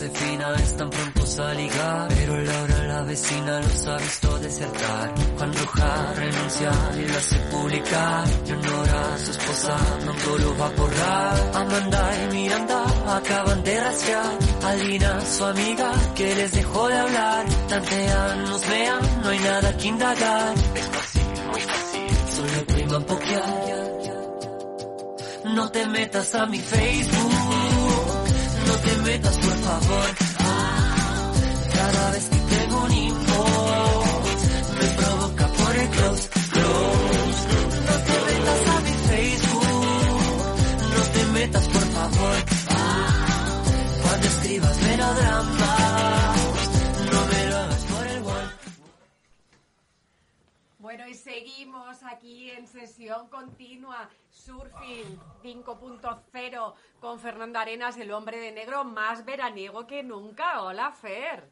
Josefina están prontos a ligar, pero Laura la vecina los ha visto desertar. Juan Roja renuncia y lo hace publicar. Y honora a su esposa, no lo va a borrar. Amanda y Miranda acaban de rastrear. Alina, su amiga, que les dejó de hablar. Tantean, nos vean, no hay nada que indagar. Es fácil, muy fácil, solo priman pokear. No te metas a mi Facebook, metas por favor. Ah, cada vez que tengo un info, me provoca por el close, close. No te metas a mi Facebook, no te metas por favor. Ah, cuando escribas melodramas, no me lo hagas por el wall. Bueno, y seguimos aquí en sesión continua, Surfing 5.0, con Fernando Arenas, el hombre de negro más veraniego que nunca. Hola, Fer.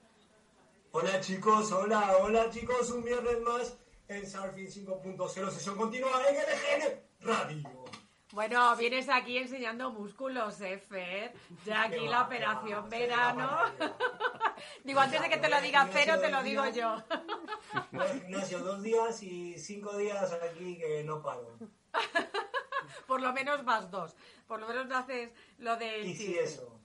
Hola chicos, hola, hola chicos, un viernes más en Surfing 5.0, sesión continua en LGN Radio. Bueno, vienes aquí enseñando músculos, ¿eh, Fer? Ya aquí la operación va, verano. va, Digo, antes de que te lo diga Fer, te lo digo yo. Al gimnasio dos días y cinco días aquí que no paro. Por lo menos más dos. Por lo menos no haces lo del Y sí, eso.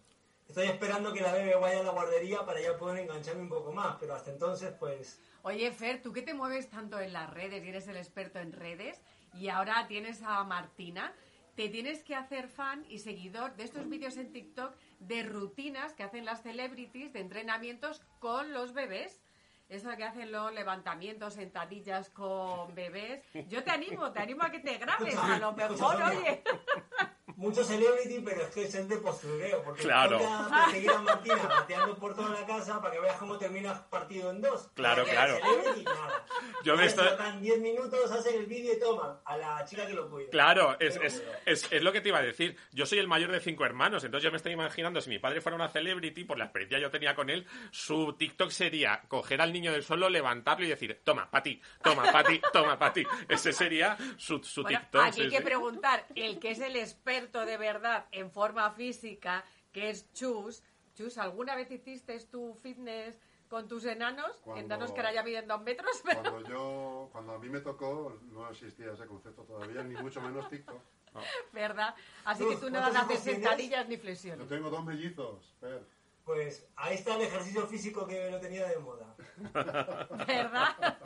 Estoy esperando que la bebé vaya a la guardería para ya poder engancharme un poco más, pero hasta entonces, pues, Oye, Fer, tú que te mueves tanto en las redes y eres el experto en redes, y ahora tienes a Martina, te tienes que hacer fan y seguidor de estos vídeos en TikTok de rutinas que hacen las celebrities de entrenamientos con los bebés. Eso que hacen los levantamientos, sentadillas con bebés. Yo te animo, te animo a que te grabes. A lo mejor, oye. mucho celebrity, pero es que es el de postureo, porque Claro. ponte a perseguir a Martina bateando por toda la casa para que veas cómo terminas partido en dos. Claro, claro. Celebrity, nada. Yo me estoy- sacan 10 minutos, hacen el vídeo y toman a la chica que lo cuida. Claro, es, es, es, es lo que te iba a decir. Yo soy el mayor de cinco hermanos, entonces yo me estoy imaginando si mi padre fuera una celebrity, por la experiencia que yo tenía con él, su TikTok sería coger al niño del suelo, levantarlo y decir, toma, pa' ti, toma, pa' ti, toma, pa' ti. Ese sería su, su Bueno, TikTok. aquí sí, hay que sí. preguntar, el que es el experto de verdad en forma física, que es Chus. Chus, ¿alguna vez hiciste tu fitness con tus enanos? Cuando- Enanos que ahora ya miden dos metros. Cuando yo, cuando a mí me tocó, no existía ese concepto todavía, ni mucho menos TikTok. ¿Verdad? Así que tú no ¿cuántos haces sentadillas ni Yo flexiones. tengo dos mellizos, Fer. Pues ahí está el ejercicio físico que lo tenía de moda. ¿Verdad?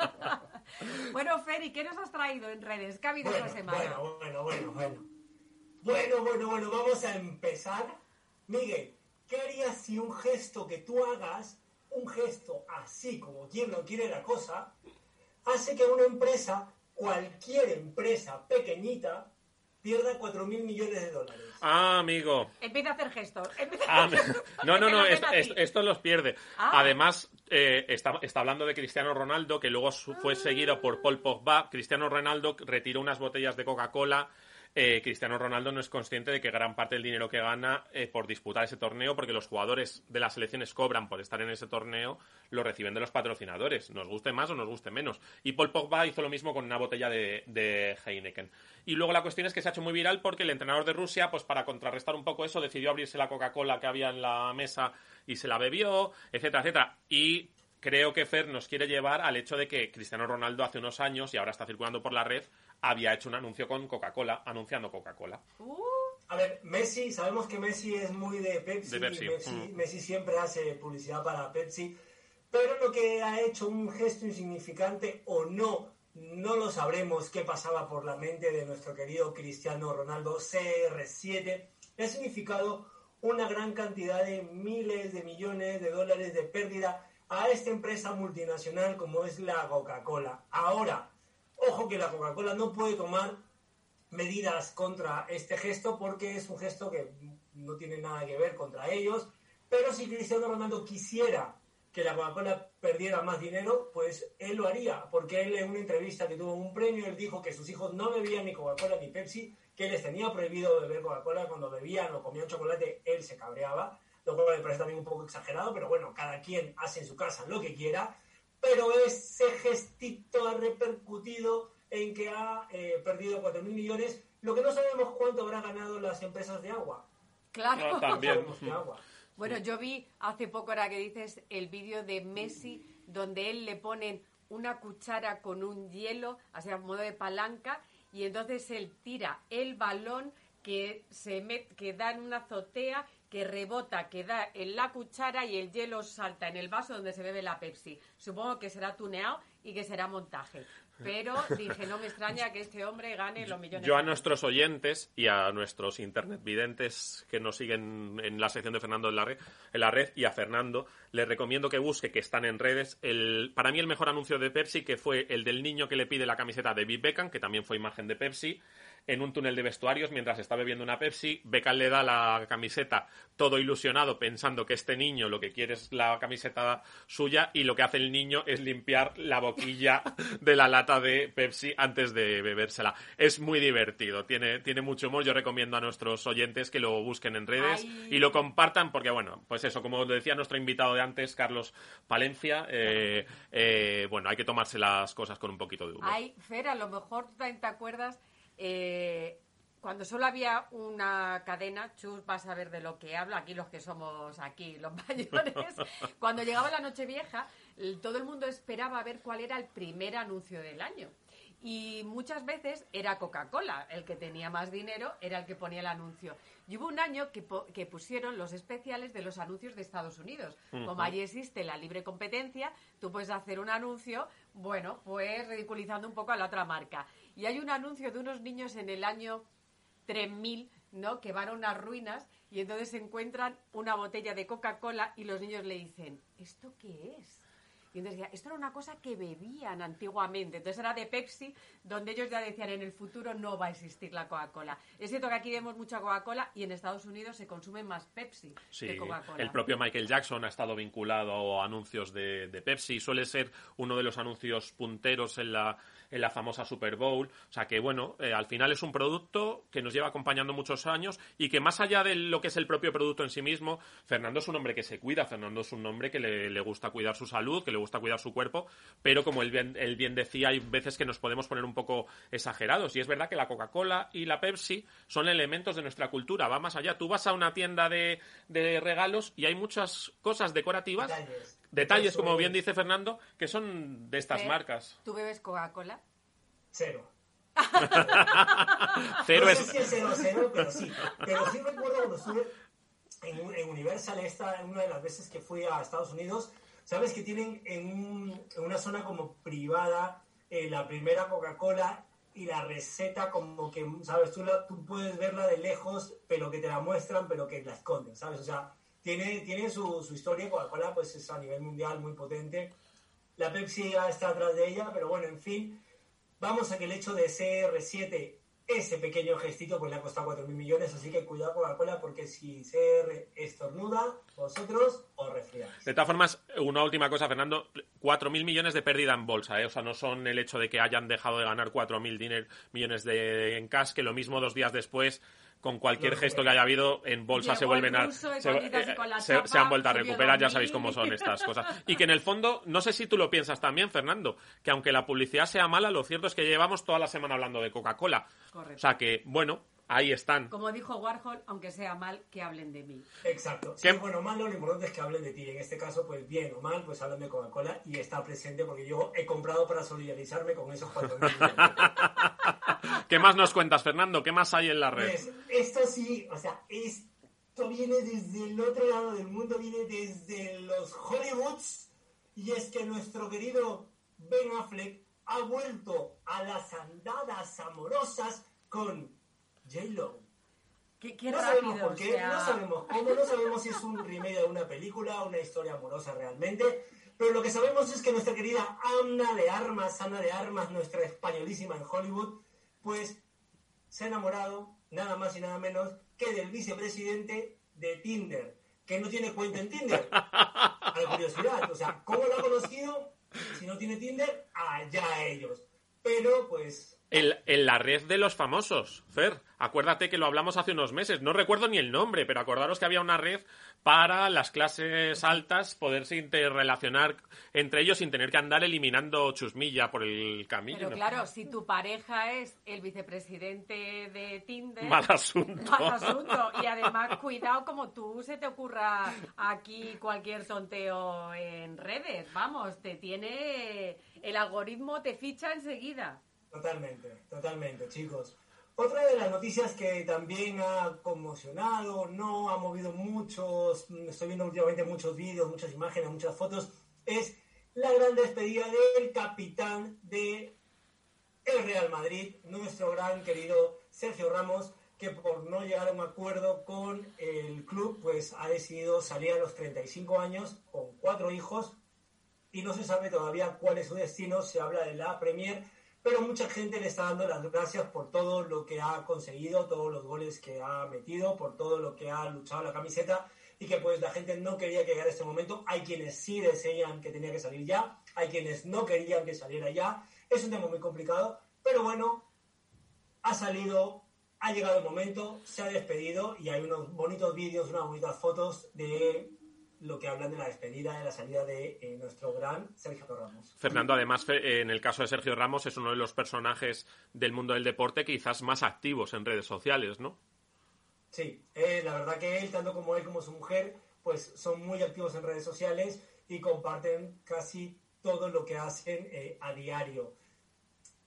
bueno, Feri, ¿qué nos has traído en redes? ¿Qué ha habido esta semana? bueno, bueno, bueno, bueno. Bueno, bueno, bueno, vamos a empezar. Miguel, ¿qué harías si un gesto que tú hagas, un gesto así como quien no quiere la cosa, hace que una empresa, cualquier empresa pequeñita, pierda 4 mil millones de dólares? Ah, amigo. Empieza a hacer gestos. empieza a Ah, hacer gestos. no, no, no, es- es- esto los pierde. Ah. Además, eh, está, está hablando de Cristiano Ronaldo, que luego su- fue seguido por Paul Pogba. Cristiano Ronaldo retiró unas botellas de Coca-Cola. Eh, Cristiano Ronaldo no es consciente de que gran parte del dinero que gana eh, por disputar ese torneo, porque los jugadores de las selecciones cobran por estar en ese torneo, lo reciben de los patrocinadores, nos guste más o nos guste menos. Y Paul Pogba hizo lo mismo con una botella de, de Heineken. Y luego la cuestión es que se ha hecho muy viral porque el entrenador de Rusia, pues para contrarrestar un poco eso, decidió abrirse la Coca-Cola que había en la mesa y se la bebió, etcétera, etcétera. Y creo que Fer nos quiere llevar al hecho de que Cristiano Ronaldo hace unos años, y ahora está circulando por la red, había hecho un anuncio con Coca-Cola, anunciando Coca-Cola. Uh, A ver, Messi, sabemos que Messi es muy de Pepsi, De Pepsi, Messi, mm. Messi siempre hace publicidad para Pepsi, pero lo que ha hecho un gesto insignificante o no, no lo sabremos qué pasaba por la mente de nuestro querido Cristiano Ronaldo CR7, le ha significado una gran cantidad de miles de millones de dólares de pérdida a esta empresa multinacional como es la Coca-Cola. Ahora, ojo que la Coca-Cola no puede tomar medidas contra este gesto porque es un gesto que no tiene nada que ver contra ellos. Pero si Cristiano Ronaldo quisiera que la Coca-Cola perdiera más dinero, pues él lo haría, porque él en una entrevista que tuvo un premio, él dijo que sus hijos no bebían ni Coca-Cola ni Pepsi, que les tenía prohibido beber Coca-Cola cuando bebían o comían chocolate, él se cabreaba, lo cual me parece también un poco exagerado, pero bueno, cada quien hace en su casa lo que quiera, pero ese gestito ha repercutido en que ha eh, perdido 4 mil millones, lo que no sabemos cuánto habrá ganado las empresas de agua. claro. No, también. No agua. Bueno, yo vi hace poco, ahora que dices, el vídeo de Messi, donde él le ponen una cuchara con un hielo, así a modo de palanca, y entonces él tira el balón que se met- que da en una azotea, que rebota, que da en la cuchara y el hielo salta en el vaso donde se bebe la Pepsi. Supongo que será tuneado y que será montaje. Pero dije, no me extraña que este hombre gane los millones Yo a nuestros oyentes y a nuestros internet videntes que nos siguen en la sección de Fernando en la red, en la red y a Fernando, les recomiendo que busque, que están en redes, el, para mí el mejor anuncio de Pepsi, que fue el del niño que le pide la camiseta de Big Beckham, que también fue imagen de Pepsi, en un túnel de vestuarios mientras está bebiendo una Pepsi. Beckham le da la camiseta todo ilusionado pensando que este niño lo que quiere es la camiseta suya y lo que hace el niño es limpiar la boquilla de la lata de Pepsi antes de bebérsela. Es muy divertido, tiene, tiene mucho humor. Yo recomiendo a nuestros oyentes que lo busquen en redes Ay. y lo compartan porque, bueno, pues eso, como decía nuestro invitado de antes, Carlos Palencia, eh, eh, bueno, hay que tomarse las cosas con un poquito de humor. Ay, Fer, a lo mejor tú también te acuerdas, eh, cuando solo había una cadena, Chus, vas a ver de lo que hablo, aquí los que somos aquí, los mayores, cuando llegaba la noche vieja, todo el mundo esperaba ver cuál era el primer anuncio del año. Y muchas veces era Coca-Cola, el que tenía más dinero era el que ponía el anuncio. Y hubo un año que, que pusieron los especiales de los anuncios de Estados Unidos. Como allí existe la libre competencia, tú puedes hacer un anuncio, bueno, pues ridiculizando un poco a la otra marca. Y hay un anuncio de unos niños en el año 3000, ¿no? Que van a unas ruinas y entonces encuentran una botella de Coca-Cola y los niños le dicen, ¿esto qué es? Y entonces decía, esto era una cosa que bebían antiguamente. Entonces era de Pepsi, donde ellos ya decían, en el futuro no va a existir la Coca-Cola. Es cierto que aquí vemos mucha Coca-Cola y en Estados Unidos se consume más Pepsi Sí, que Coca-Cola. el propio Michael Jackson ha estado vinculado a anuncios de, de Pepsi, suele ser uno de los anuncios punteros en la, en la famosa Super Bowl. O sea que, bueno, eh, al final es un producto que nos lleva acompañando muchos años y que más allá de lo que es el propio producto en sí mismo, Fernando es un hombre que se cuida, Fernando es un hombre que le, le gusta cuidar su salud, que le gusta cuidar su cuerpo, pero como él bien, él bien decía, hay veces que nos podemos poner un poco exagerados. Y es verdad que la Coca-Cola y la Pepsi son elementos de nuestra cultura, va más allá. Tú vas a una tienda de, de regalos y hay muchas cosas decorativas, Detalles. como bien dice Fernando, que son de estas Fer, marcas. ¿Tú bebes Coca-Cola? Cero. Cero no es... sé si es cero cero, pero sí. Pero sí recuerdo cuando estuve en, en Universal, esta, una de las veces que fui a Estados Unidos, sabes que tienen en, un- en una zona como privada eh, la primera Coca-Cola y la receta como que, sabes, tú, la- tú puedes verla de lejos, pero que te la muestran, pero que la esconden, ¿sabes? O sea, tiene, tiene su, su historia, Coca-Cola pues es a nivel mundial muy potente. La Pepsi ya está atrás de ella, pero bueno, en fin, Vamos a que el hecho de CR7, ese pequeño gestito, pues le ha costado 4.000 millones, así que cuidado Coca-Cola porque si CR estornuda, vosotros os resfriáis. De todas formas, una última cosa, Fernando. 4.000 millones de pérdida en bolsa, ¿eh? O sea, no son el hecho de que hayan dejado de ganar 4.000 diner- millones de, en cash, que lo mismo dos días después, con cualquier gesto que haya habido, en bolsa se vuelven el a... Se, eh, se- se han vuelto a recuperar, ya 2.000. sabéis cómo son estas cosas. Y que en el fondo, no sé si tú lo piensas también, Fernando, que aunque la publicidad sea mala, lo cierto es que llevamos toda la semana hablando de Coca-Cola. Correcto. O sea que, bueno, ahí están. Como dijo Warhol, aunque sea mal, que hablen de mí. Exacto. Es bueno o malo, lo importante es que hablen de ti. En este caso, pues bien o mal, pues hablan de Coca-Cola y está presente porque yo he comprado para solidarizarme con esos 4.000 ¿Qué más nos cuentas, Fernando? ¿Qué más hay en la red? Pues esto sí, o sea, esto viene desde el otro lado del mundo, viene desde los Hollywoods. Y es que nuestro querido Ben Affleck ha vuelto a las andadas amorosas con J-Lo. Qué, qué No rápido, sabemos por o qué, sea, no sabemos cómo, no sabemos si es un remake de una película, una historia amorosa realmente, pero lo que sabemos es que nuestra querida Ana de Armas, Ana de Armas, nuestra españolísima en Hollywood, pues se ha enamorado nada más y nada menos que del vicepresidente de Tinder, que no tiene cuenta en Tinder. A la curiosidad, o sea, ¿cómo lo ha conocido? Si no tiene Tinder, allá ellos. Pero, pues, En, en la red de los famosos, Fer. Acuérdate que lo hablamos hace unos meses. No recuerdo ni el nombre, pero acordaros que había una red para las clases altas poderse interrelacionar entre ellos sin tener que andar eliminando chusmilla por el camino. Pero claro, si tu pareja es el vicepresidente de Tinder... Mal asunto. Mal asunto. Y además, cuidado como tú se te ocurra aquí cualquier tonteo en redes. Vamos, te tiene... El algoritmo te ficha enseguida. Totalmente, totalmente, chicos. Otra de las noticias que también ha conmocionado, no ha movido muchos, estoy viendo últimamente muchos vídeos, muchas imágenes, muchas fotos, es la gran despedida del capitán de el Real Madrid, nuestro gran querido Sergio Ramos, que por no llegar a un acuerdo con el club, pues ha decidido salir a los 35 años con cuatro hijos y no se sabe todavía cuál es su destino, se habla de la Premier pero mucha gente le está dando las gracias por todo lo que ha conseguido, todos los goles que ha metido, por todo lo que ha luchado la camiseta y que pues la gente no quería que llegara este momento. Hay quienes sí desean que tenía que salir ya, hay quienes no querían que saliera ya. Es un tema muy complicado, pero bueno, ha salido, ha llegado el momento, se ha despedido y hay unos bonitos vídeos, unas bonitas fotos de lo que hablan de la despedida, de la salida de eh, nuestro gran Sergio Ramos. Fernando, además, en el caso de Sergio Ramos, es uno de los personajes del mundo del deporte quizás más activos en redes sociales, ¿no? Sí, eh, la verdad que él, tanto como él como su mujer, pues son muy activos en redes sociales y comparten casi todo lo que hacen eh, a diario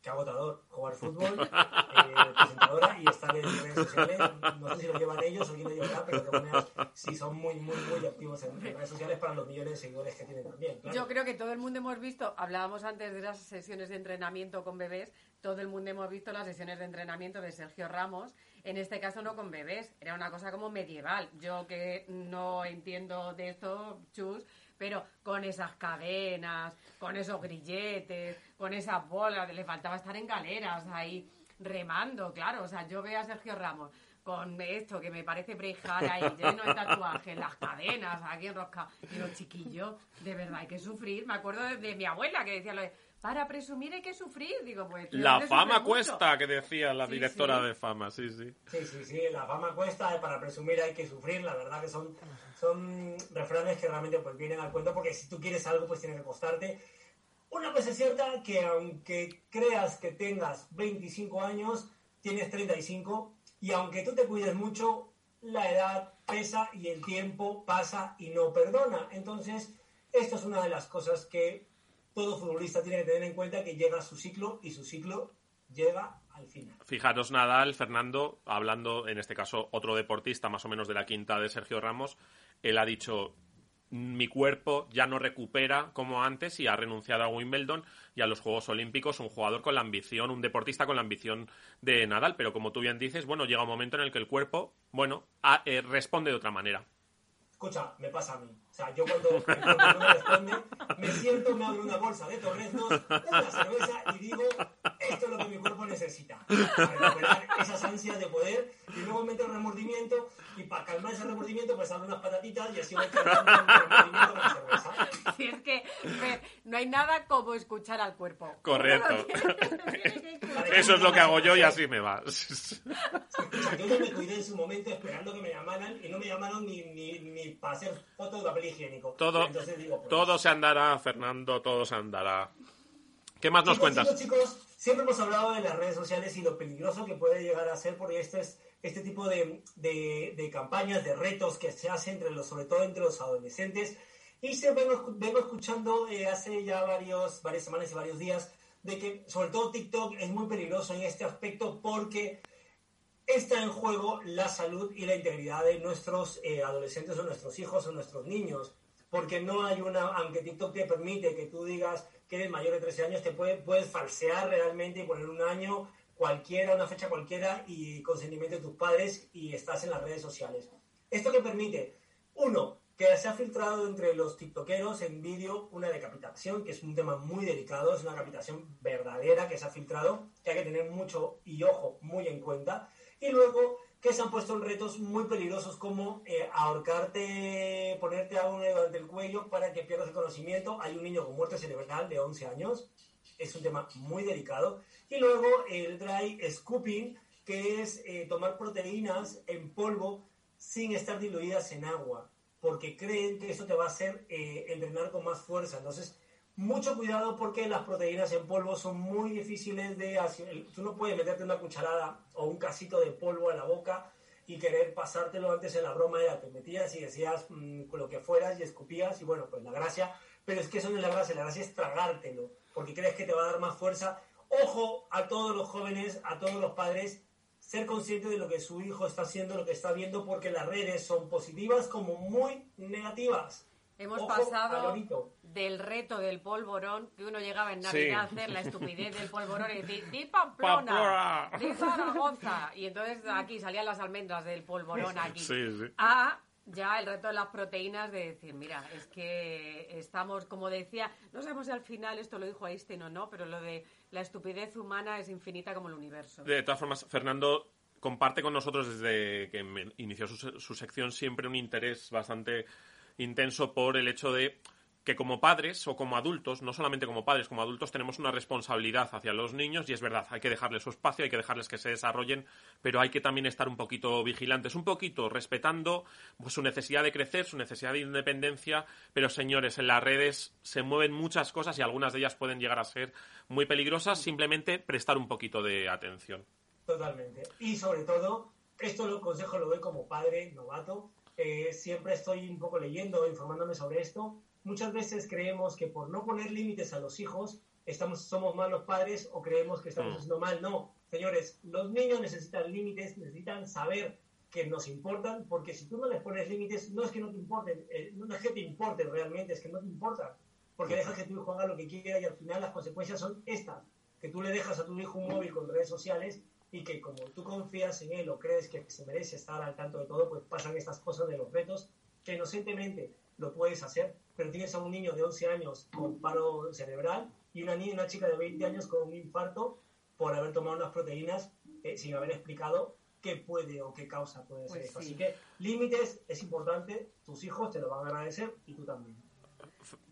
qué agotador jugar fútbol, eh, presentadora y estar en redes sociales. No sé si lo llevan ellos o quién lo llevará, pero de maneras sí son muy, muy, muy activos en, redes sociales para los millones de seguidores que tienen también. Yo creo que todo el mundo hemos visto, hablábamos antes de las sesiones de entrenamiento con bebés, todo el mundo hemos visto las sesiones de entrenamiento de Sergio Ramos, en este caso no con bebés, era una cosa como medieval. Yo que no entiendo de esto, chus, pero con esas cadenas, con esos grilletes, con esas bolas, le faltaba estar en galeras ahí remando, claro. O sea, yo veo a Sergio Ramos con esto que me parece brejar ahí, lleno de tatuajes, las cadenas, aquí enroscado. Y los chiquillos, de verdad hay que sufrir. Me acuerdo de, mi abuela que decía lo de, para presumir hay que sufrir. Digo, pues. La fama cuesta, que decía la directora de fama, sí, sí. Sí, sí, sí, la fama cuesta, para presumir hay que sufrir. La verdad que son, son refranes que realmente pues vienen al cuento, porque si tú quieres algo, pues tiene que costarte. Una cosa es cierta que aunque creas que tengas 25 años, tienes 35, y aunque tú te cuides mucho, la edad pesa y el tiempo pasa y no perdona. Entonces, esto es una de las cosas que todo futbolista tiene que tener en cuenta que llega su ciclo y su ciclo llega al final. Fijaros, Nadal, Fernando, hablando en este caso otro deportista más o menos de la quinta de Sergio Ramos, él ha dicho mi cuerpo ya no recupera como antes y ha renunciado a Wimbledon y a los Juegos Olímpicos, un jugador con la ambición, un deportista con la ambición de Nadal, pero como tú bien dices, bueno, llega un momento en el que el cuerpo, bueno, eh, responde de otra manera. Escucha, me pasa a mí. O sea, yo cuando, cuando no responde, me siento, me abro una bolsa de torrendos, una cerveza y digo, esto es lo que mi cuerpo necesita. Para recuperar esas ansias de poder. Y luego me entra el remordimiento y para calmar ese remordimiento pues abro unas patatitas y así voy calmando el remordimiento con la cerveza. Si es que no hay nada como escuchar al cuerpo. Correcto. Eso es lo que hago yo y así me va. yo ya me cuidé en su momento esperando que me llamaran y no me llamaron ni, ni, ni para hacer fotos de papel higiénico. Todo, pues, todo se andará, Fernando, todo se andará. ¿Qué más nos cuentas? Chicos, siempre hemos hablado de las redes sociales y lo peligroso que puede llegar a ser porque este es este tipo de, de, campañas, de retos que se hacen entre los, sobre todo entre los adolescentes. Y se vengo, vengo escuchando eh, hace ya varios, varias semanas y varios días de que sobre todo TikTok es muy peligroso en este aspecto porque está en juego la salud y la integridad de nuestros eh, adolescentes o nuestros hijos o nuestros niños. Porque no hay una, aunque TikTok te permite que tú digas que eres mayor de 13 años, te puede, puedes falsear realmente y poner un año cualquiera, una fecha cualquiera y consentimiento de tus padres y estás en las redes sociales. ¿Esto que permite? Uno, que se ha filtrado entre los tiktokeros en vídeo una decapitación, que es un tema muy delicado, es una decapitación verdadera que se ha filtrado, que hay que tener mucho y ojo muy en cuenta. Y luego que se han puesto en retos muy peligrosos como eh, ahorcarte, ponerte a uno delante del cuello para que pierdas el conocimiento. Hay un niño con muerte cerebral de 11 años es un tema muy delicado. Y luego el dry scooping, que es eh, tomar proteínas en polvo sin estar diluidas en agua, porque creen que eso te va a hacer eh, entrenar con más fuerza. Entonces, mucho cuidado porque las proteínas en polvo son muy difíciles de hacer. Tú no puedes meterte una cucharada o un casito de polvo a la boca y querer pasártelo antes en la broma era te metías y decías mm, lo que fueras y escupías y bueno, pues la gracia, pero es que eso no es la gracia, la gracia es tragártelo, porque crees que te va a dar más fuerza. Ojo a todos los jóvenes, a todos los padres, ser consciente de lo que su hijo está haciendo, lo que está viendo, porque las redes son positivas como muy negativas. Hemos pasado del reto del polvorón, que uno llegaba en Navidad a hacer la estupidez del polvorón y decir, di Pamplona, di Zaragoza. Y entonces aquí salían las almendras del polvorón aquí. A ya el reto de las proteínas de decir, mira, es que estamos, como decía, no sabemos si al final esto lo dijo Einstein o no, pero lo de la estupidez humana es infinita como el universo. De todas formas, Fernando comparte con nosotros desde que inició su sección siempre un interés bastante intenso por el hecho de que como padres o como adultos, no solamente como padres, como adultos tenemos una responsabilidad hacia los niños y es verdad, hay que dejarles su espacio, hay que dejarles que se desarrollen, pero hay que también estar un poquito vigilantes, un poquito respetando pues, su necesidad de crecer, su necesidad de independencia, pero señores, en las redes se mueven muchas cosas y algunas de ellas pueden llegar a ser muy peligrosas, simplemente prestar un poquito de atención. Totalmente. Y sobre todo, esto lo consejo lo doy como padre novato, siempre estoy un poco leyendo, informándome sobre esto. Muchas veces creemos que por no poner límites a los hijos estamos, somos malos padres o creemos que estamos mm. haciendo mal. No, señores, los niños necesitan límites, necesitan saber que nos importan, porque si tú no les pones límites, no es que no te importen, eh, no es que te importen realmente, es que no te importan, porque dejas que tu hijo haga lo que quiera y al final las consecuencias son estas, que tú le dejas a tu hijo un móvil con redes sociales y que como tú confías en él o crees que se merece estar al tanto de todo, pues pasan estas cosas de los retos que inocentemente lo puedes hacer, pero tienes a un niño de 11 años con paro cerebral y una niña, una chica de 20 años con un infarto por haber tomado unas proteínas eh, sin haber explicado qué puede o qué causa puede ser pues Así que límites es importante, tus hijos te lo van a agradecer y tú también.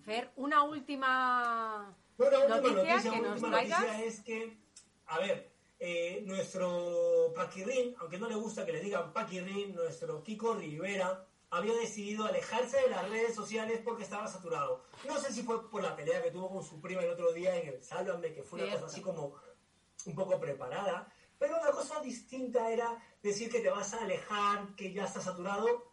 Fer, una última, noticia, que nos noticia es que, a ver, eh, nuestro Paquirrín, aunque no le gusta que le digan Paquirrín, nuestro Kiko Rivera había decidido alejarse de las redes sociales porque estaba saturado. No sé si fue por la pelea que tuvo con su prima el otro día en el Sálvame, que fue una cosa así como un poco preparada, pero una cosa distinta era decir que te vas a alejar, que ya estás saturado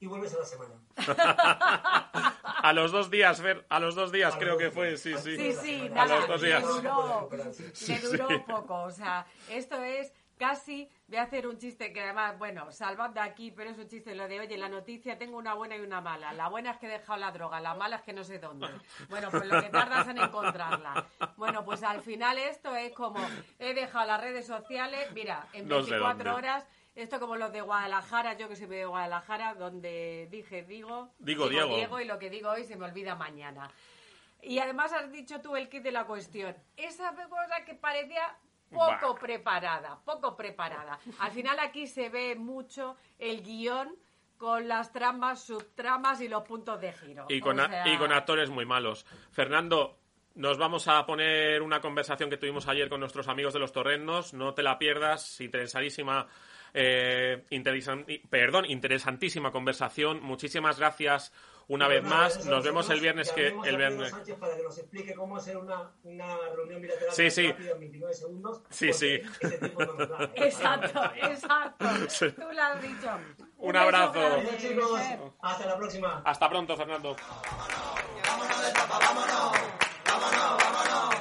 y vuelves a la semana. a los dos días, Fer, a los dos días creo que fue, sí, sí. Sí, sí, nada, a los dos días. duró, duró poco, o sea, esto es casi voy a hacer un chiste que además, bueno, salvad de aquí, pero es un chiste lo de, oye, la noticia tengo una buena y una mala. La buena es que he dejado la droga, la mala es que no sé dónde. Bueno, pues lo que tardas en encontrarla. Bueno, pues al final esto es como, he dejado las redes sociales, mira, en 24 horas esto como los de Guadalajara, yo que soy de Guadalajara, donde dije, digo, digo, Diego. Diego y lo que digo hoy se me olvida mañana. Y además has dicho tú el kit de la cuestión. Esa cosa que parecía poco preparada, poco preparada. Al final aquí se ve mucho el guion con las tramas, subtramas y los puntos de giro. Y con, y con actores muy malos. Fernando, nos vamos a poner una conversación que tuvimos ayer con nuestros amigos de los Torrendos. No te la pierdas, interesadísima eh, perdón, interesantísima conversación. Muchísimas gracias una vez más. Nos vemos el viernes que el viernes. para que nos explique cómo hacer una, una reunión bilateral sí, sí. en 29 segundos. Sí, sí. exacto, exacto. Tú lo has dicho. Un, abrazo. chicos. Hasta la próxima. Hasta pronto, Fernando. Vámonos de tapa, vámonos. Vámonos.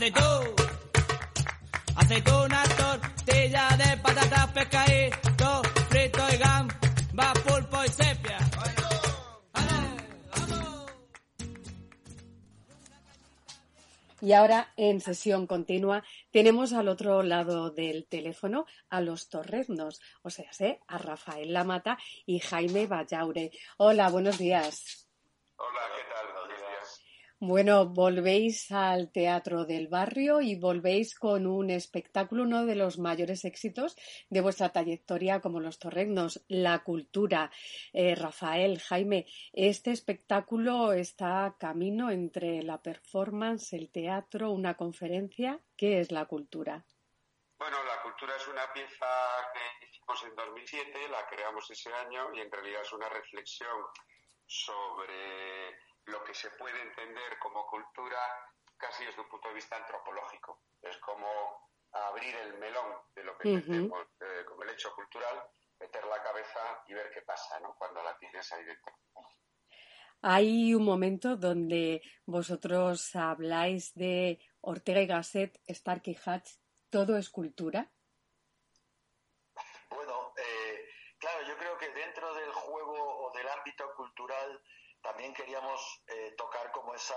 Aceitún, aceituna, tortilla de patatas, pescadito, frito y gamba, pulpo y sepia. Y ahora, en sesión continua, tenemos al otro lado del teléfono a los torreznos, o sea, ¿sí? a Rafael Lamata y Jaime Vallaure. Hola, buenos días. Hola, ¿qué tal? Bueno, volvéis al Teatro del Barrio y volvéis con un espectáculo, uno de los mayores éxitos de vuestra trayectoria como los torregnos, la cultura. Eh, Rafael, Jaime, este espectáculo está a camino entre la performance, el teatro, una conferencia. ¿Qué es la cultura? Bueno, la cultura es una pieza que hicimos en 2007, la creamos ese año y en realidad es una reflexión sobre lo que se puede entender como cultura casi desde un punto de vista antropológico. Es como abrir el melón de lo que eh, como el hecho cultural, meter la cabeza y ver qué pasa ¿no? cuando la tienes ahí dentro. Hay un momento donde vosotros habláis de Ortega y Gasset, Stark y Hatch, ¿todo es cultura? Bueno, eh, claro, yo creo que dentro del juego o del ámbito cultural también queríamos eh, tocar como esa,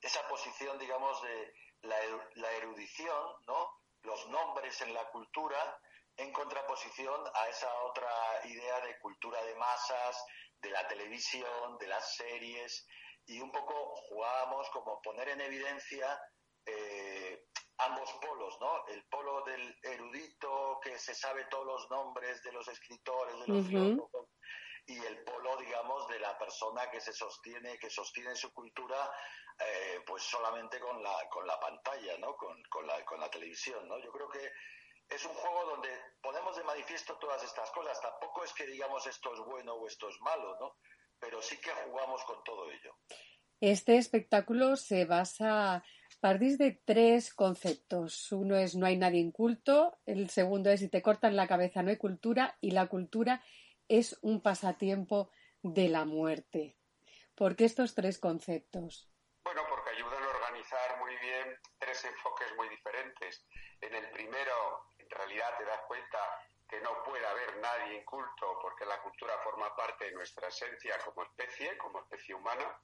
esa posición, digamos, de la, la, erudición, ¿no? Los nombres en la cultura en contraposición a esa otra idea de cultura de masas, de la televisión, de las series, y un poco jugábamos como poner en evidencia eh, ambos polos, ¿no? El polo del erudito que se sabe todos los nombres de los escritores, de los filósofos, y el polo, digamos, de la persona que se sostiene, que sostiene su cultura, eh, pues solamente con la, con la pantalla, ¿no? Con, con, la, con la televisión, ¿no? Yo creo que es un juego donde ponemos de manifiesto todas estas cosas. Tampoco es que digamos esto es bueno o esto es malo, ¿no? Pero sí que jugamos con todo ello. Este espectáculo se basa, partís de tres conceptos. Uno es no hay nadie inculto, el segundo es si te cortan la cabeza no hay cultura y la cultura es un pasatiempo de la muerte. ¿Por qué estos tres conceptos? Bueno, porque ayudan a organizar muy bien tres enfoques muy diferentes. En el primero, en realidad te das cuenta que no puede haber nadie inculto porque la cultura forma parte de nuestra esencia como especie, como especie humana.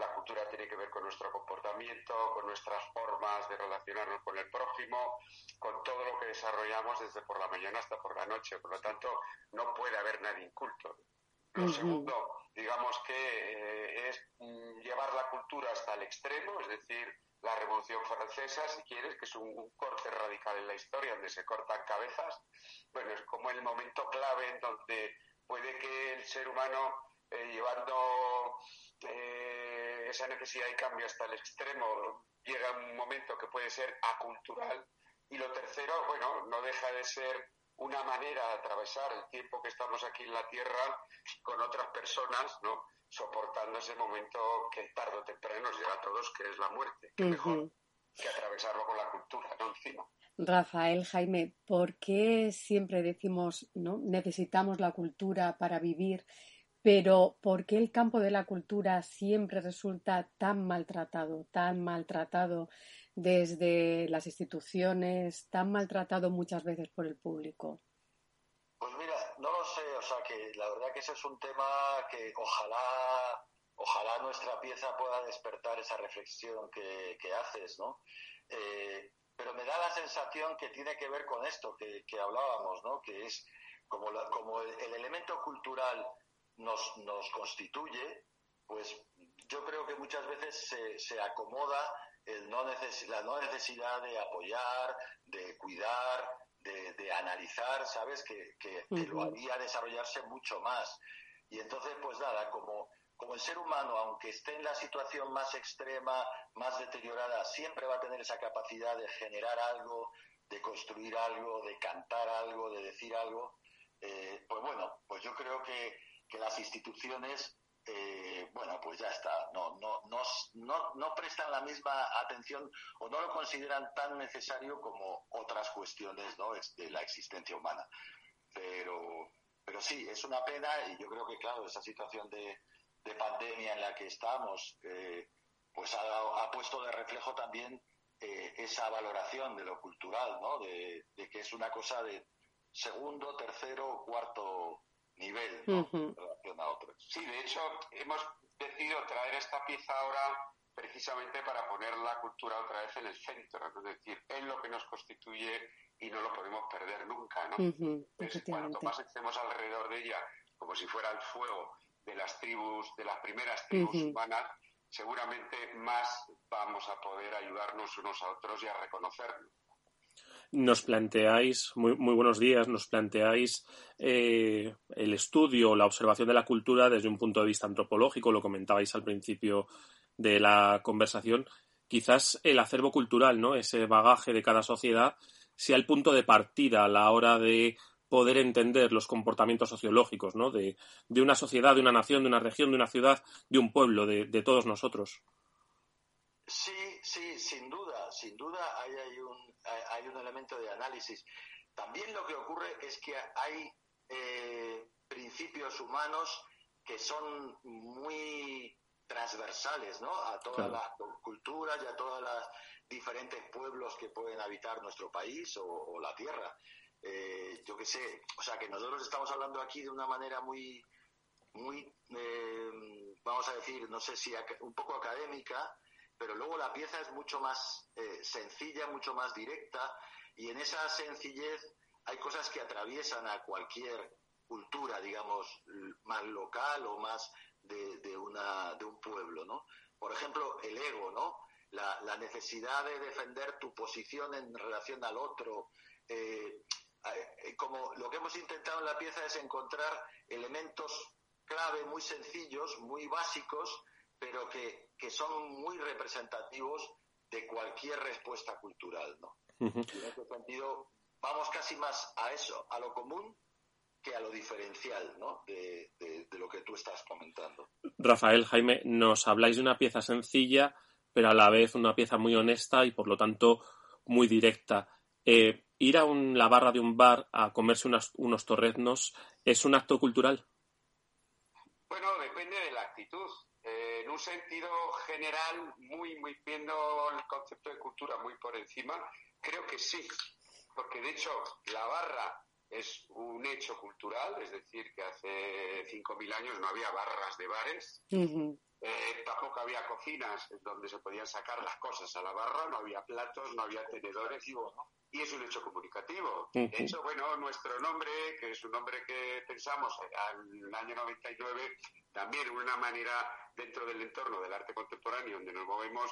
La cultura tiene que ver con nuestro comportamiento, con nuestras formas de relacionarnos con el prójimo, con todo lo que desarrollamos desde por la mañana hasta por la noche. Por lo tanto, no puede haber nadie inculto. Lo segundo, digamos que eh, es mm, llevar la cultura hasta el extremo, es decir, la Revolución Francesa, si quieres, que es un, corte radical en la historia donde se cortan cabezas. Bueno, es como el momento clave en donde puede que el ser humano, eh, llevando eh, esa necesidad de cambio hasta el extremo, llega un momento que puede ser acultural. Y lo tercero, bueno, no deja de ser una manera de atravesar el tiempo que estamos aquí en la Tierra con otras personas, ¿no? soportando ese momento que tarde o temprano nos llega a todos, que es la muerte. Que mejor que atravesarlo con la cultura, ¿no? Encima. Rafael, Jaime, ¿por qué siempre decimos, ¿no? Necesitamos la cultura para vivir, pero ¿por qué el campo de la cultura siempre resulta tan maltratado, tan maltratado desde las instituciones, tan maltratado muchas veces por el público? Pues mira, no lo sé, o sea que la verdad que ese es un tema que ojalá, ojalá nuestra pieza pueda despertar esa reflexión que, haces, ¿no? Eh, pero me da la sensación que tiene que ver con esto que, hablábamos, ¿no? Que es como, como el, elemento cultural nos, nos constituye, pues yo creo que muchas veces se, se acomoda el no la no necesidad de apoyar, de cuidar, de, analizar, ¿sabes? Que, que, lo haría desarrollarse mucho más. Y entonces, pues nada, como, como el ser humano, aunque esté en la situación más extrema, más deteriorada, siempre va a tener esa capacidad de generar algo, de construir algo, de cantar algo, de decir algo, eh, pues bueno, pues yo creo que, que las instituciones eh, bueno, pues ya está, no, no, no, no, no prestan la misma atención o no lo consideran tan necesario como otras cuestiones ¿no? de la existencia humana. Pero, pero sí, es una pena y yo creo que, claro, esa situación de, de pandemia en la que estamos, eh, pues ha, ha, puesto de reflejo también eh, esa valoración de lo cultural, ¿no? De, de, que es una cosa de segundo, tercero, cuarto nivel ¿no? Sí, de hecho, hemos decidido traer esta pieza ahora precisamente para poner la cultura otra vez en el centro, es decir, es lo que nos constituye y no lo podemos perder nunca, ¿no? cuanto más estemos alrededor de ella, como si fuera el fuego de las tribus, de las primeras tribus humanas, seguramente más vamos a poder ayudarnos unos a otros y a reconocernos. Nos planteáis, muy, muy buenos días, nos planteáis eh, el estudio, la observación de la cultura desde un punto de vista antropológico, lo comentabais al principio de la conversación. Quizás el acervo cultural, ¿no? Ese bagaje de cada sociedad sea el punto de partida a la hora de poder entender los comportamientos sociológicos, ¿no? De, una sociedad, de una nación, de una región, de una ciudad, de un pueblo, de, todos nosotros. Sí, sí, sin duda, sin duda hay, hay, un, hay un elemento de análisis. También lo que ocurre es que hay eh, principios humanos que son muy transversales ¿no? a todas las culturas y a todas las diferentes pueblos que pueden habitar nuestro país o, la tierra. Eh, yo qué sé, o sea que nosotros estamos hablando aquí de una manera muy, muy, eh, vamos a decir, no sé si un poco académica, pero luego la pieza es mucho más eh, sencilla, mucho más directa, y en esa sencillez hay cosas que atraviesan a cualquier cultura, digamos, más local o más de, de, una, de un pueblo, ¿no? Por ejemplo, el ego, ¿no? la, necesidad de defender tu posición en relación al otro. Eh, eh, como lo que hemos intentado en la pieza es encontrar elementos clave muy sencillos, muy básicos, pero que, son muy representativos de cualquier respuesta cultural, ¿no? En ese sentido, vamos casi más a eso, a lo común, que a lo diferencial, ¿no? De, de lo que tú estás comentando. Rafael, Jaime, nos habláis de una pieza sencilla, pero a la vez una pieza muy honesta y por lo tanto muy directa. Eh, ir a la barra de un bar a comerse unos torreznos es un acto cultural. Bueno, depende de la actitud. Eh, en un sentido general, muy, muy viendo el concepto de cultura muy por encima, creo que sí, porque de hecho la barra es un hecho cultural, es decir, que hace 5.000 años no había barras de bares. Eh, tampoco había cocinas donde se podían sacar las cosas a la barra, no había platos, no había tenedores y es un hecho comunicativo. De hecho, bueno, nuestro nombre, que es un nombre que pensamos en el año 99, también una manera dentro del entorno del arte contemporáneo donde nos movemos,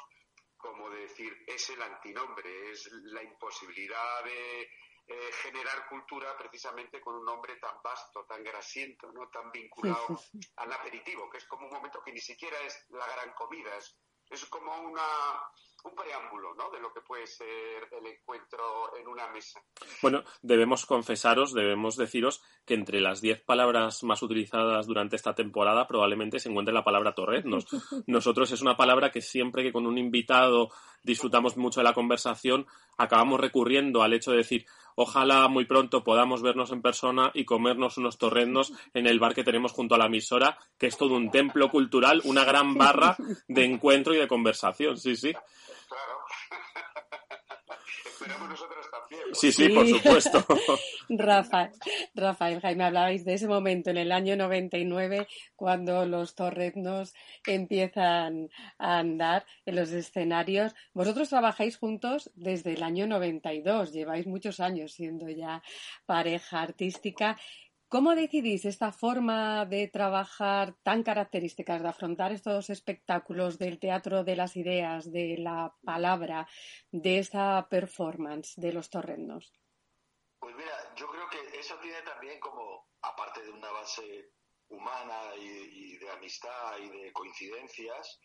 como decir, es el antinombre, es la imposibilidad de eh, generar cultura precisamente con un nombre tan vasto, tan grasiento, no tan vinculado al aperitivo, que es como un momento que ni siquiera es la gran comida, es, es como una, un preámbulo ¿no? de lo que puede ser el encuentro en una mesa. Bueno, debemos confesaros, debemos deciros que entre las diez palabras más utilizadas durante esta temporada probablemente se encuentre la palabra torreznos. Nosotros es una palabra que siempre que con un invitado disfrutamos mucho de la conversación, acabamos recurriendo al hecho de decir, ojalá muy pronto podamos vernos en persona y comernos unos torrendos en el bar que tenemos junto a la emisora, que es todo un templo cultural, una gran barra de encuentro y de conversación, sí, sí. Esperamos nosotros también. Sí, sí, por supuesto. Rafael, Rafael, Jaime, hablabais de ese momento en el año 99 cuando los torretnos empiezan a andar en los escenarios. Vosotros trabajáis juntos desde el año 92, lleváis muchos años siendo ya pareja artística. ¿Cómo decidís esta forma de trabajar tan características, de afrontar estos espectáculos del teatro de las ideas, de la palabra, de esta performance de los torrendos? Pues mira, yo creo que eso tiene también como, aparte de una base humana y, de amistad y de coincidencias,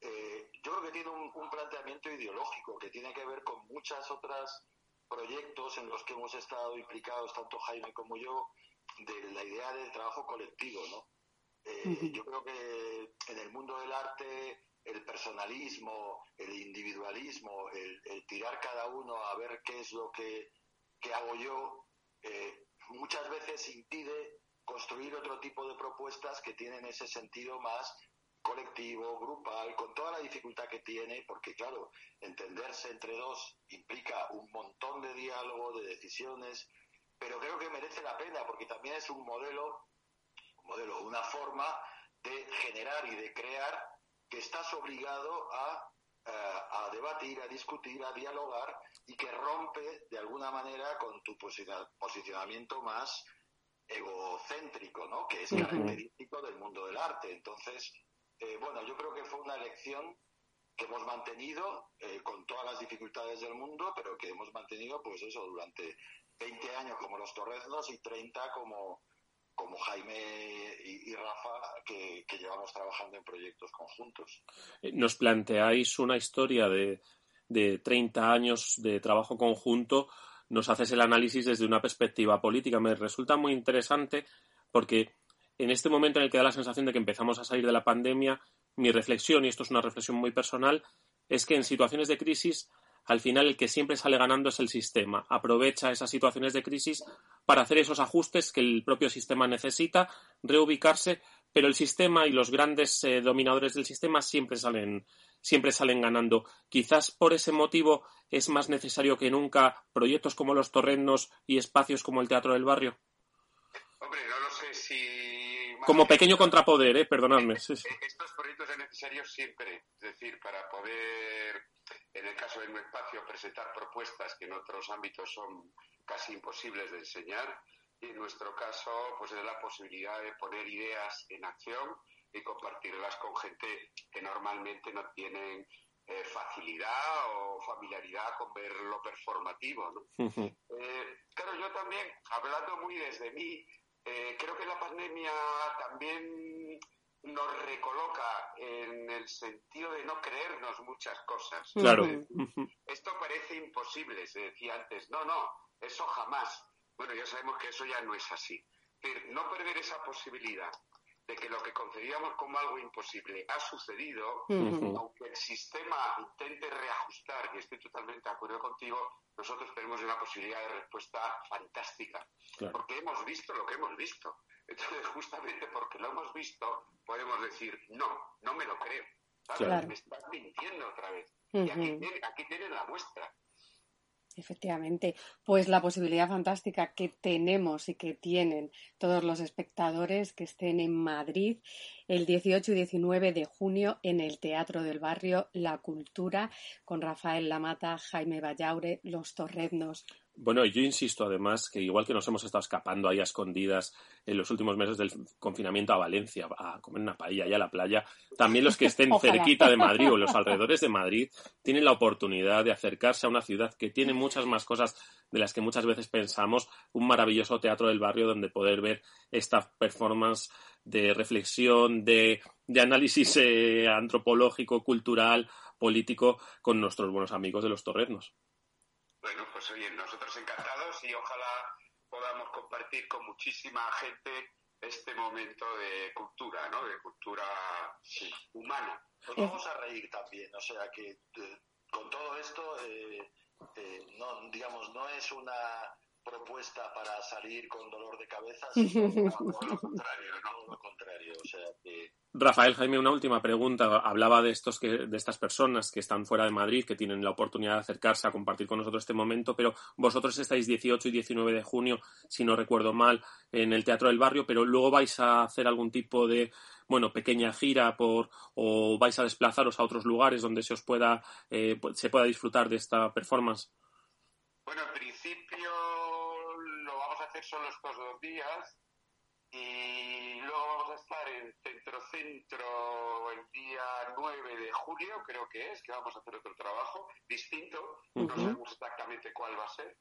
eh, yo creo que tiene un, un planteamiento ideológico que tiene que ver con muchas otras proyectos en los que hemos estado implicados, tanto Jaime como yo, de la idea del trabajo colectivo, ¿no? Eh, yo creo que en el mundo del arte el personalismo, el individualismo, el, tirar cada uno a ver qué es lo que, hago yo, eh, muchas veces impide construir otro tipo de propuestas que tienen ese sentido más colectivo, grupal, con toda la dificultad que tiene, porque claro, entenderse entre dos implica un montón de diálogo, de decisiones, pero creo que merece la pena porque también es un modelo, un modelo, una forma de generar y de crear que estás obligado a, eh, a debatir, a discutir, a dialogar y que rompe de alguna manera con tu posiciona- posicionamiento más egocéntrico, ¿no? Que es característico del mundo del arte. Entonces, eh, bueno, yo creo que fue una elección que hemos mantenido eh, con todas las dificultades del mundo, pero que hemos mantenido, pues eso, durante 20 años como los Torreznos y 30 como, como Jaime y, y Rafa, que, que llevamos trabajando en proyectos conjuntos. Eh, Nos planteáis una historia de, de 30 años de trabajo conjunto, nos haces el análisis desde una perspectiva política. Me resulta muy interesante porque en este momento en el que da la sensación de que empezamos a salir de la pandemia, mi reflexión, y esto es una reflexión muy personal, es que en situaciones de crisis, al final el que siempre sale ganando es el sistema. Aprovecha esas situaciones de crisis para hacer esos ajustes que el propio sistema necesita, reubicarse, pero el sistema y los grandes eh, dominadores del sistema siempre salen, siempre salen ganando. Quizás por ese motivo es más necesario que nunca proyectos como los torrenos y espacios como el Teatro del Barrio. Hombre, no lo sé si... Como que- pequeño contrapoder, ¿eh? perdonadme. Sí, sí. Eh, Estos proyectos son necesarios siempre, es decir, para poder, en el caso de un espacio, presentar propuestas que en otros ámbitos son casi imposibles de enseñar. Y en nuestro caso, pues es la posibilidad de poner ideas en acción y compartirlas con gente que normalmente no tienen eh, facilidad o familiaridad con ver lo performativo, ¿no? Eh, claro, yo también, hablando muy desde mí, eh, creo que la pandemia también nos recoloca en el sentido de no creernos muchas cosas. Claro. Esto parece imposible, se decía antes. No, no, eso jamás. Bueno, ya sabemos que eso ya no es así. Pero no perder esa posibilidad de que lo que concebíamos como algo imposible ha sucedido, aunque el sistema intente reajustar, y estoy totalmente de acuerdo contigo, nosotros tenemos una posibilidad de respuesta fantástica, Claro. porque hemos visto lo que hemos visto. Entonces, justamente porque lo hemos visto, podemos decir, no, no me lo creo. ¿sabes? Claro. Me estás mintiendo otra vez. Y aquí, aquí tienen la muestra. Efectivamente, pues la posibilidad fantástica que tenemos y que tienen todos los espectadores que estén en Madrid el 18 y 19 de junio en el Teatro del Barrio La Cultura con Rafael Lamata, Jaime Vallaure, Los Torreznos. Bueno, yo insisto además que igual que nos hemos estado escapando ahí a escondidas en los últimos meses del confinamiento a Valencia, a comer una paella y a la playa, también los que estén cerquita de Madrid o en los alrededores de Madrid tienen la oportunidad de acercarse a una ciudad que tiene muchas más cosas de las que muchas veces pensamos, un maravilloso teatro del barrio donde poder ver esta performance de reflexión, de, de análisis eh, antropológico, cultural, político con nuestros buenos amigos de los torreznos. Bueno, pues oye, nosotros encantados y ojalá podamos compartir con muchísima gente este momento de cultura, ¿no? De cultura sí, humana. Nos vamos a reír también, o sea que eh, con todo esto, eh, eh, no, digamos, no es una propuesta para salir con dolor de cabeza, sino todo lo contrario, ¿no? Todo lo contrario, o sea que Rafael Jaime, una última pregunta. Hablaba de estos que, de estas personas que están fuera de Madrid, que tienen la oportunidad de acercarse a compartir con nosotros este momento, pero vosotros estáis 18 y 19 de junio, si no recuerdo mal, en el Teatro del Barrio, pero luego vais a hacer algún tipo de, bueno, pequeña gira por, o vais a desplazaros a otros lugares donde se os pueda, eh, se pueda disfrutar de esta performance. Bueno, en principio hacer solo estos dos días y luego vamos a estar en Centro Centro el día 9 de julio, creo que es, que vamos a hacer otro trabajo distinto, no sabemos exactamente cuál va a ser.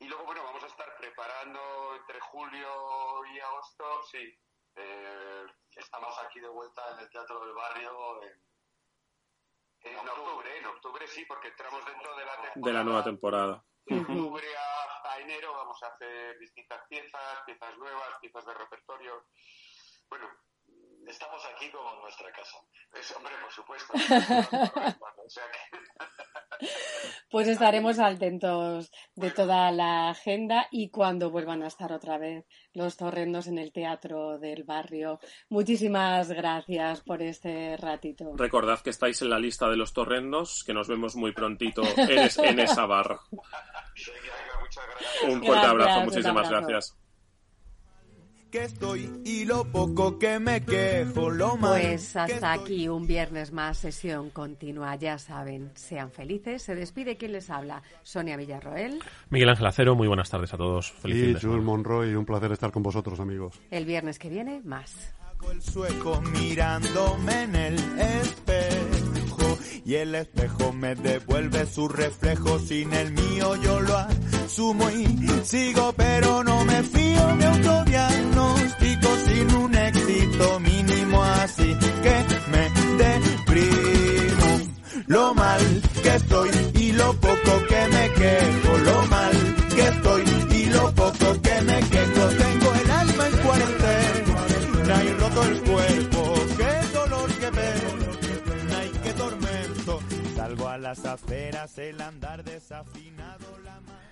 Y luego, bueno, vamos a estar preparando entre julio y agosto, sí, eh, estamos aquí de vuelta en el Teatro del Barrio. en- en octubre, en octubre sí, porque entramos dentro de la temporada. De la nueva temporada. De octubre a, a enero vamos a hacer distintas piezas, piezas nuevas, piezas de repertorio. Bueno, Estamos aquí como en nuestra casa. es hombre, por supuesto. Pues estaremos atentos de toda la agenda y cuando vuelvan a estar otra vez los torrendos en el Teatro del Barrio. Muchísimas gracias por este ratito. Recordad que estáis en la lista de los torrendos, que nos vemos muy prontito en, es- en esa barra. Un fuerte Gracias, abrazo, muchísimas abrazo. gracias. que estoy y lo poco que me quejo, lo mal Pues hasta aquí un viernes más, sesión continua. Ya saben, sean felices. Se despide quien les habla, Sonia Villarroel. Miguel Ángel Acero, muy buenas tardes a todos. Feliz Y. Jules Monroy, un placer estar con vosotros, amigos. El viernes que viene, más. Hago el sueco mirándome en el espejo y el espejo me devuelve su reflejo. Sin el mío yo lo asumo y sigo pero no me fío me autodiagnostico sin un éxito mínimo. Así que me deprimo. Lo mal que estoy y lo poco que me quejo. Lo mal que estoy y lo poco que me quejo las aceras el andar desafinado